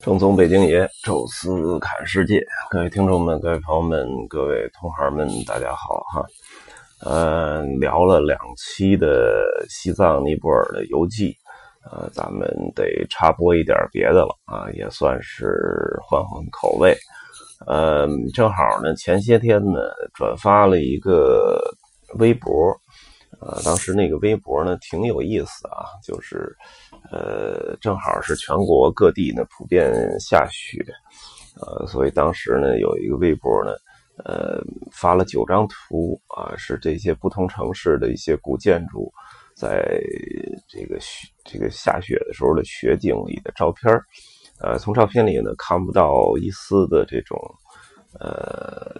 正宗北京爷，宙斯看世界，各位听众们、各位朋友们、各位同行们，大家好哈。呃，聊了两期的西藏尼泊尔的游记，呃，咱们得插播一点别的了啊，也算是换换口味。呃，正好呢，前些天呢，转发了一个微博。呃，当时那个微博呢挺有意思啊，就是，呃，正好是全国各地呢普遍下雪，呃，所以当时呢有一个微博呢，呃，发了九张图啊，是这些不同城市的一些古建筑，在这个雪这个下雪的时候的雪景里的照片呃，从照片里呢看不到一丝的这种，呃，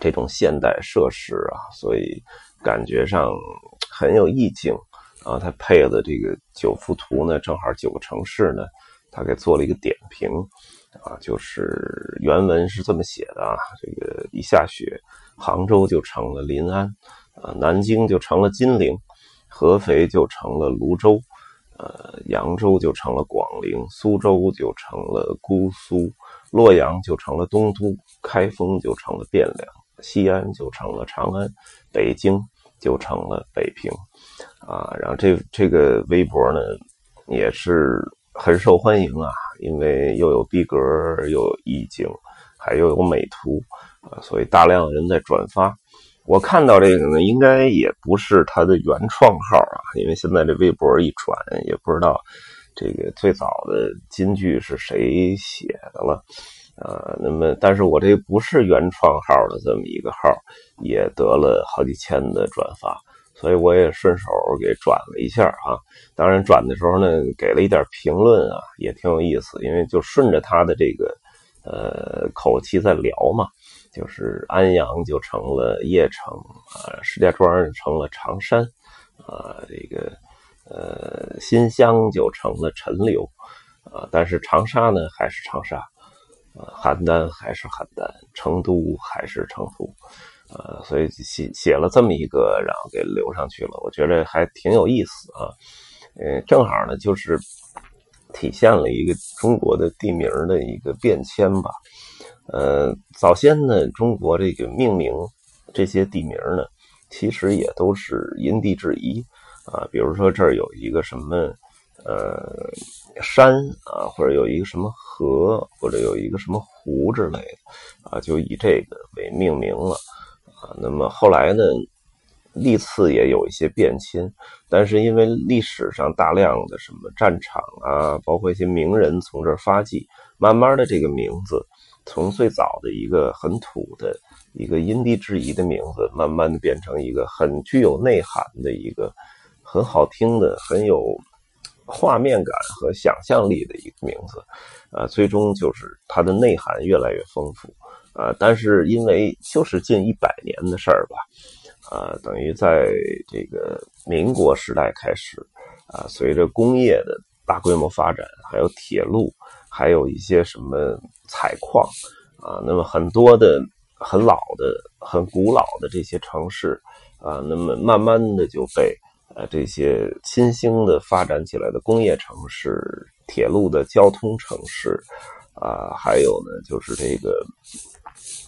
这种现代设施啊，所以。感觉上很有意境啊！他配的这个九幅图呢，正好九个城市呢，他给做了一个点评啊，就是原文是这么写的啊：这个一下雪，杭州就成了临安啊，南京就成了金陵，合肥就成了泸州，呃，扬州就成了广陵，苏州就成了姑苏，洛阳就成了东都，开封就成了汴梁。西安就成了长安，北京就成了北平，啊，然后这这个微博呢也是很受欢迎啊，因为又有逼格，又有意境，还又有美图啊，所以大量的人在转发。我看到这个呢，应该也不是他的原创号啊，因为现在这微博一转，也不知道这个最早的金句是谁写的了。呃，那么，但是我这不是原创号的这么一个号，也得了好几千的转发，所以我也顺手给转了一下啊。当然，转的时候呢，给了一点评论啊，也挺有意思，因为就顺着他的这个呃口气在聊嘛，就是安阳就成了邺城啊，石家庄成了常山啊，这个呃新乡就成了陈留啊，但是长沙呢还是长沙。呃，邯郸还是邯郸，成都还是成都，呃，所以写写了这么一个，然后给留上去了。我觉得还挺有意思啊，呃，正好呢，就是体现了一个中国的地名的一个变迁吧。呃，早先呢，中国这个命名这些地名呢，其实也都是因地制宜啊。比如说这儿有一个什么。呃，山啊，或者有一个什么河，或者有一个什么湖之类的，啊，就以这个为命名了啊。那么后来呢，历次也有一些变迁，但是因为历史上大量的什么战场啊，包括一些名人从这儿发迹，慢慢的这个名字从最早的一个很土的一个因地制宜的名字，慢慢的变成一个很具有内涵的一个很好听的、很有。画面感和想象力的一个名字，啊，最终就是它的内涵越来越丰富，啊，但是因为就是近一百年的事儿吧，啊，等于在这个民国时代开始，啊，随着工业的大规模发展，还有铁路，还有一些什么采矿，啊，那么很多的很老的、很古老的这些城市，啊，那么慢慢的就被。这些新兴的发展起来的工业城市、铁路的交通城市，啊，还有呢，就是这个，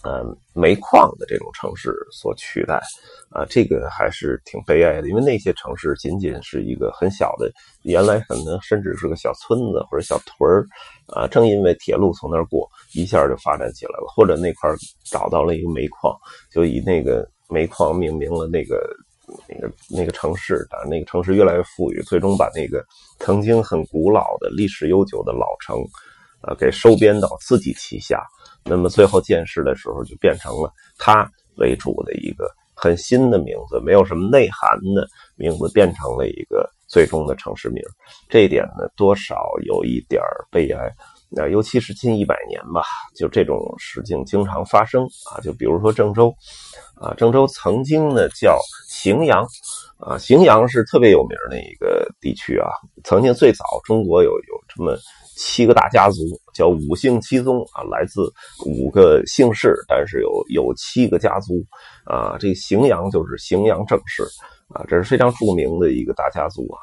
呃，煤矿的这种城市所取代，啊，这个还是挺悲哀的，因为那些城市仅仅是一个很小的，原来可能甚至是个小村子或者小屯儿，啊，正因为铁路从那儿过，一下就发展起来了，或者那块找到了一个煤矿，就以那个煤矿命名了那个。那个那个城市，啊，那个城市越来越富裕，最终把那个曾经很古老的、历史悠久的老城，呃，给收编到自己旗下。那么最后建市的时候，就变成了他为主的一个很新的名字，没有什么内涵的名字，变成了一个最终的城市名。这一点呢，多少有一点悲哀。那尤其是近一百年吧，就这种事情经常发生啊。就比如说郑州，啊，郑州曾经呢叫荥阳，啊，荥阳是特别有名的一个地区啊。曾经最早中国有有这么七个大家族，叫五姓七宗啊，来自五个姓氏，但是有有七个家族啊。这荥阳就是荥阳郑氏啊，这是非常著名的一个大家族啊。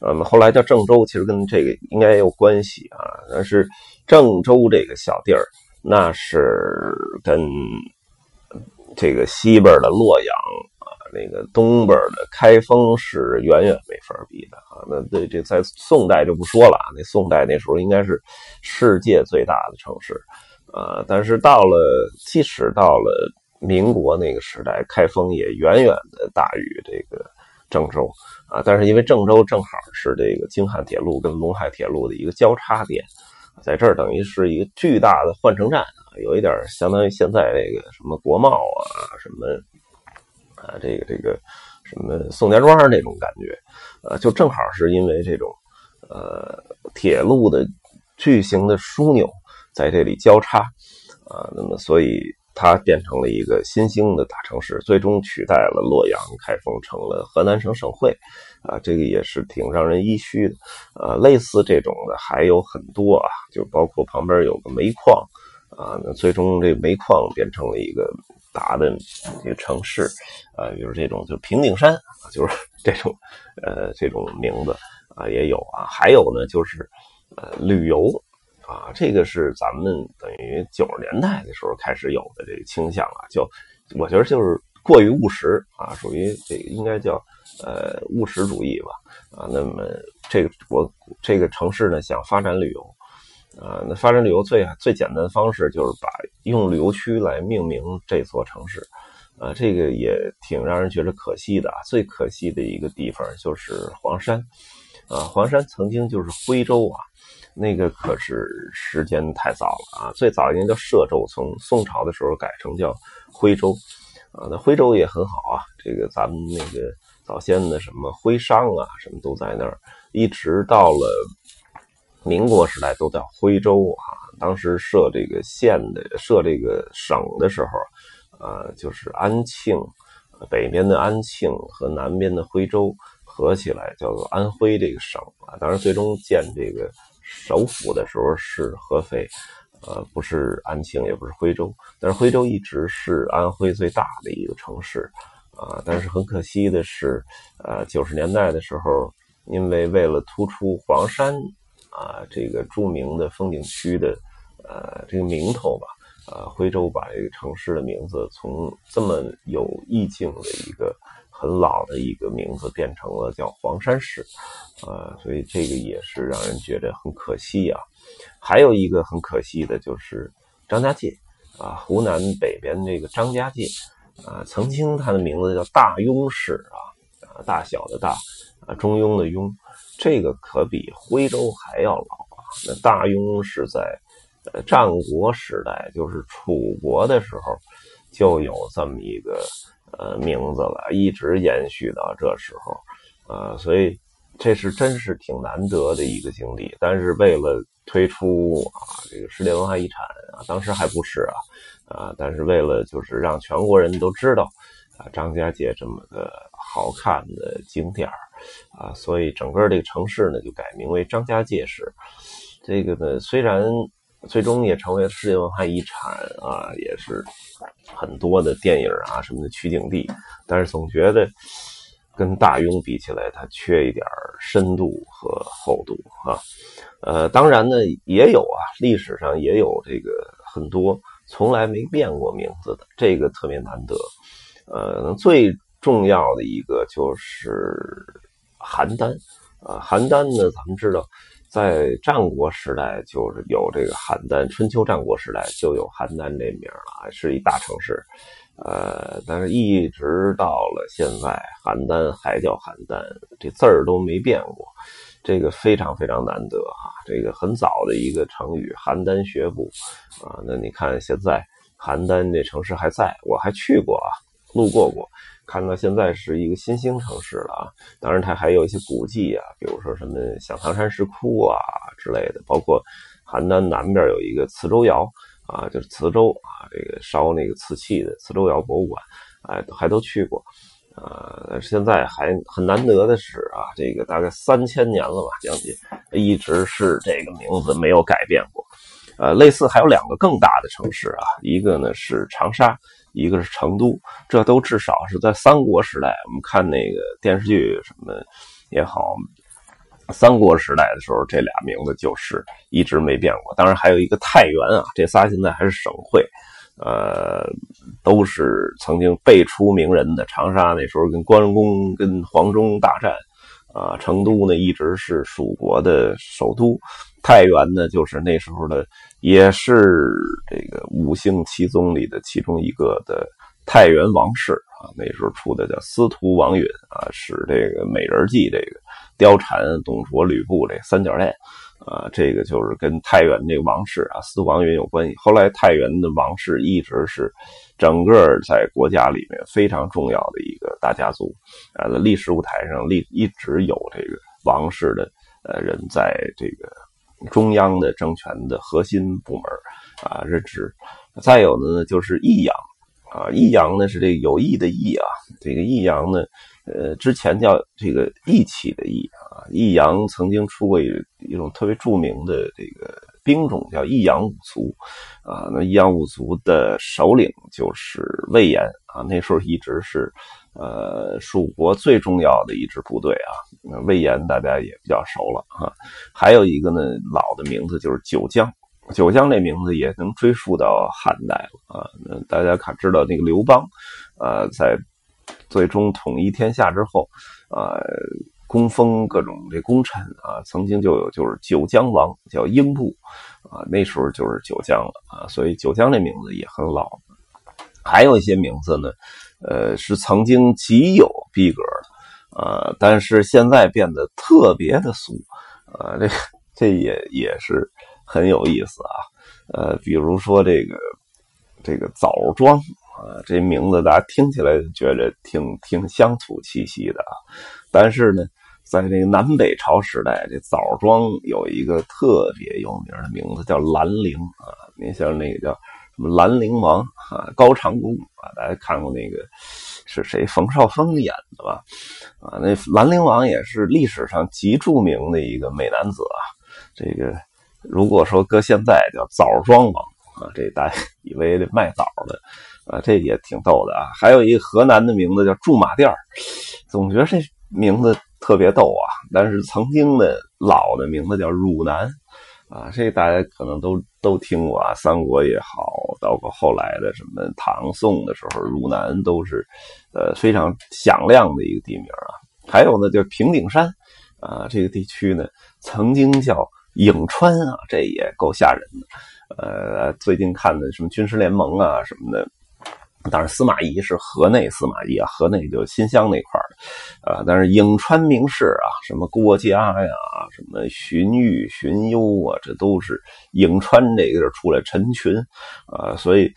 那么后来叫郑州，其实跟这个应该也有关系啊。但是郑州这个小地儿，那是跟这个西边的洛阳啊。那个东边的开封是远远没法比的啊！那这这在宋代就不说了，那宋代那时候应该是世界最大的城市，啊，但是到了即使到了民国那个时代，开封也远远的大于这个郑州啊！但是因为郑州正好是这个京汉铁路跟陇海铁路的一个交叉点，在这儿等于是一个巨大的换乘站，有一点相当于现在这个什么国贸啊什么。啊，这个这个什么宋家庄那种感觉，呃，就正好是因为这种呃铁路的巨型的枢纽在这里交叉啊，那么所以它变成了一个新兴的大城市，最终取代了洛阳、开封，成了河南省省会啊，这个也是挺让人唏嘘的。呃，类似这种的还有很多啊，就包括旁边有个煤矿啊，那最终这煤矿变成了一个。大的一个城市，呃，比如这种就平顶山就是 这种，呃，这种名字啊也有啊。还有呢，就是呃旅游啊，这个是咱们等于九十年代的时候开始有的这个倾向啊，就我觉得就是过于务实啊，属于这个应该叫呃务实主义吧啊。那么这个我这个城市呢，想发展旅游。啊，那发展旅游最最简单的方式就是把用旅游区来命名这座城市，啊，这个也挺让人觉得可惜的。最可惜的一个地方就是黄山，啊，黄山曾经就是徽州啊，那个可是时间太早了啊，最早应该叫歙州，从宋朝的时候改成叫徽州，啊，那徽州也很好啊，这个咱们那个早先的什么徽商啊，什么都在那儿，一直到了。民国时代都叫徽州啊，当时设这个县的、设这个省的时候，呃，就是安庆，北边的安庆和南边的徽州合起来叫做安徽这个省啊。当然，最终建这个首府的时候是合肥，呃，不是安庆，也不是徽州。但是徽州一直是安徽最大的一个城市啊。但是很可惜的是，呃，九十年代的时候，因为为了突出黄山。啊，这个著名的风景区的，呃，这个名头吧，啊，徽州把这个城市的名字从这么有意境的一个很老的一个名字变成了叫黄山市，啊，所以这个也是让人觉得很可惜啊。还有一个很可惜的就是张家界，啊，湖南北边这个张家界，啊，曾经它的名字叫大庸氏啊，啊，大小的大，啊，中庸的庸。这个可比徽州还要老啊！那大庸是在呃战国时代，就是楚国的时候就有这么一个呃名字了，一直延续到这时候，啊，所以这是真是挺难得的一个经历。但是为了推出啊这个世界文化遗产啊，当时还不是啊啊，但是为了就是让全国人都知道啊张家界这么个好看的景点儿。啊，所以整个这个城市呢，就改名为张家界市。这个呢，虽然最终也成为世界文化遗产啊，也是很多的电影啊什么的取景地，但是总觉得跟大庸比起来，它缺一点深度和厚度啊。呃，当然呢，也有啊，历史上也有这个很多从来没变过名字的，这个特别难得。呃，最重要的一个就是。邯郸，啊，邯郸呢？咱们知道，在战国时代就是有这个邯郸，春秋战国时代就有邯郸这名了，是一大城市。呃，但是一直到了现在，邯郸还叫邯郸，这字儿都没变过，这个非常非常难得啊！这个很早的一个成语“邯郸学步”，啊，那你看现在邯郸这城市还在，我还去过啊，路过过。看到现在是一个新兴城市了啊，当然它还有一些古迹啊，比如说什么响堂山石窟啊之类的，包括邯郸南边有一个磁州窑啊，就是磁州啊，这个烧那个瓷器的磁州窑博物馆，哎，还都去过，呃，现在还很难得的是啊，这个大概三千年了吧，将近一直是这个名字没有改变过。呃，类似还有两个更大的城市啊，一个呢是长沙，一个是成都，这都至少是在三国时代，我们看那个电视剧什么也好，三国时代的时候，这俩名字就是一直没变过。当然还有一个太原啊，这仨现在还是省会，呃，都是曾经辈出名人的。长沙那时候跟关公跟黄忠大战。啊，成都呢一直是蜀国的首都，太原呢就是那时候的，也是这个五姓七宗里的其中一个的太原王氏啊。那时候出的叫司徒王允啊，使这个美人计这个貂蝉、董卓、吕布这三角恋。啊，这个就是跟太原这个王氏啊，司徒王允有关系。后来太原的王氏一直是整个在国家里面非常重要的一个大家族，啊，在历史舞台上历一直有这个王室的呃人在这个中央的政权的核心部门啊任职。再有的呢就是益阳啊，益阳呢是这个有益的益啊，这个益阳呢。呃，之前叫这个义气的义啊，益阳曾经出过一一种特别著名的这个兵种，叫益阳五族啊。那益阳五族的首领就是魏延啊，那时候一直是呃蜀国最重要的一支部队啊。那魏延大家也比较熟了啊。还有一个呢，老的名字就是九江，九江这名字也能追溯到汉代了啊。大家看知道那个刘邦啊，在。最终统一天下之后，啊，供封各种这功臣啊，曾经就有就是九江王叫英布，啊，那时候就是九江了啊，所以九江这名字也很老。还有一些名字呢，呃，是曾经极有逼格的，呃，但是现在变得特别的俗，啊，这这也也是很有意思啊，呃，比如说这个这个枣庄。啊，这名字大家听起来觉得挺挺乡土气息的啊，但是呢，在这个南北朝时代，这枣庄有一个特别有名的名字叫兰陵啊。您像那个叫什么兰陵王啊，高长恭啊，大家看过那个是谁？冯绍峰演的吧？啊，那兰陵王也是历史上极著名的一个美男子啊。这个如果说搁现在叫枣庄王啊，这大家以为卖枣的。啊，这也挺逗的啊！还有一个河南的名字叫驻马店总觉得这名字特别逗啊。但是曾经的老的名字叫汝南，啊，这大家可能都都听过啊。三国也好，包括后来的什么唐宋的时候，汝南都是呃非常响亮的一个地名啊。还有呢，就是平顶山啊，这个地区呢曾经叫颍川啊，这也够吓人的。呃，最近看的什么军事联盟啊什么的。当然，司马懿是河内司马懿啊，河内就新乡那块的，啊，但是颍川名士啊，什么郭嘉呀，什么荀彧、荀攸啊，这都是颍川这个地儿出来。陈群啊，所以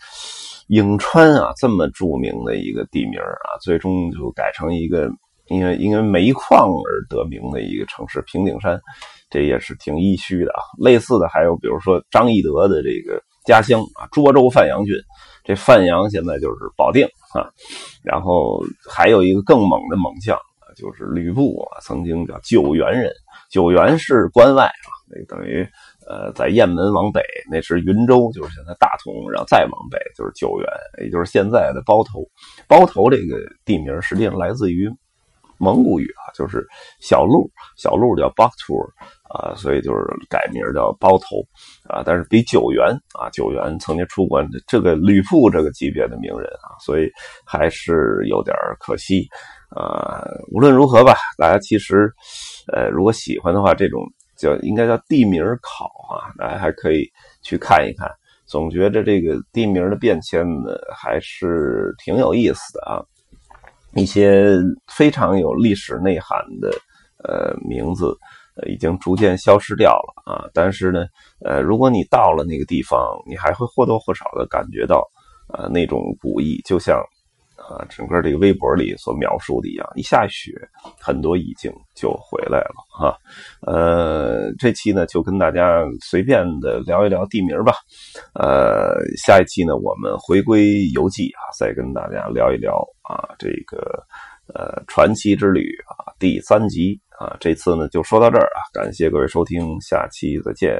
颍川啊这么著名的一个地名啊，最终就改成一个因为因为煤矿而得名的一个城市——平顶山，这也是挺唏嘘的啊。类似的还有，比如说张翼德的这个家乡啊，涿州范阳郡。这范阳现在就是保定啊，然后还有一个更猛的猛将，就是吕布啊，曾经叫九原人。九原是关外啊，等于呃在雁门往北，那是云州，就是现在大同，然后再往北就是九原，也就是现在的包头。包头这个地名实际上来自于蒙古语啊，就是小路，小路叫 b a k t u r 啊，所以就是改名叫包头，啊，但是比九原啊，九原曾经出过这个吕布这个级别的名人啊，所以还是有点可惜，啊，无论如何吧，大家其实，呃，如果喜欢的话，这种叫应该叫地名考啊，大家还可以去看一看，总觉着这个地名的变迁呢，还是挺有意思的啊，一些非常有历史内涵的呃名字。已经逐渐消失掉了啊！但是呢，呃，如果你到了那个地方，你还会或多或少的感觉到，呃，那种古意，就像，啊，整个这个微博里所描述的一样，一下雪，很多意境就回来了啊。呃，这期呢，就跟大家随便的聊一聊地名吧。呃，下一期呢，我们回归游记啊，再跟大家聊一聊啊，这个。呃传奇之旅啊第三集啊，这次呢就说到这儿啊，感谢各位收听，下期再见。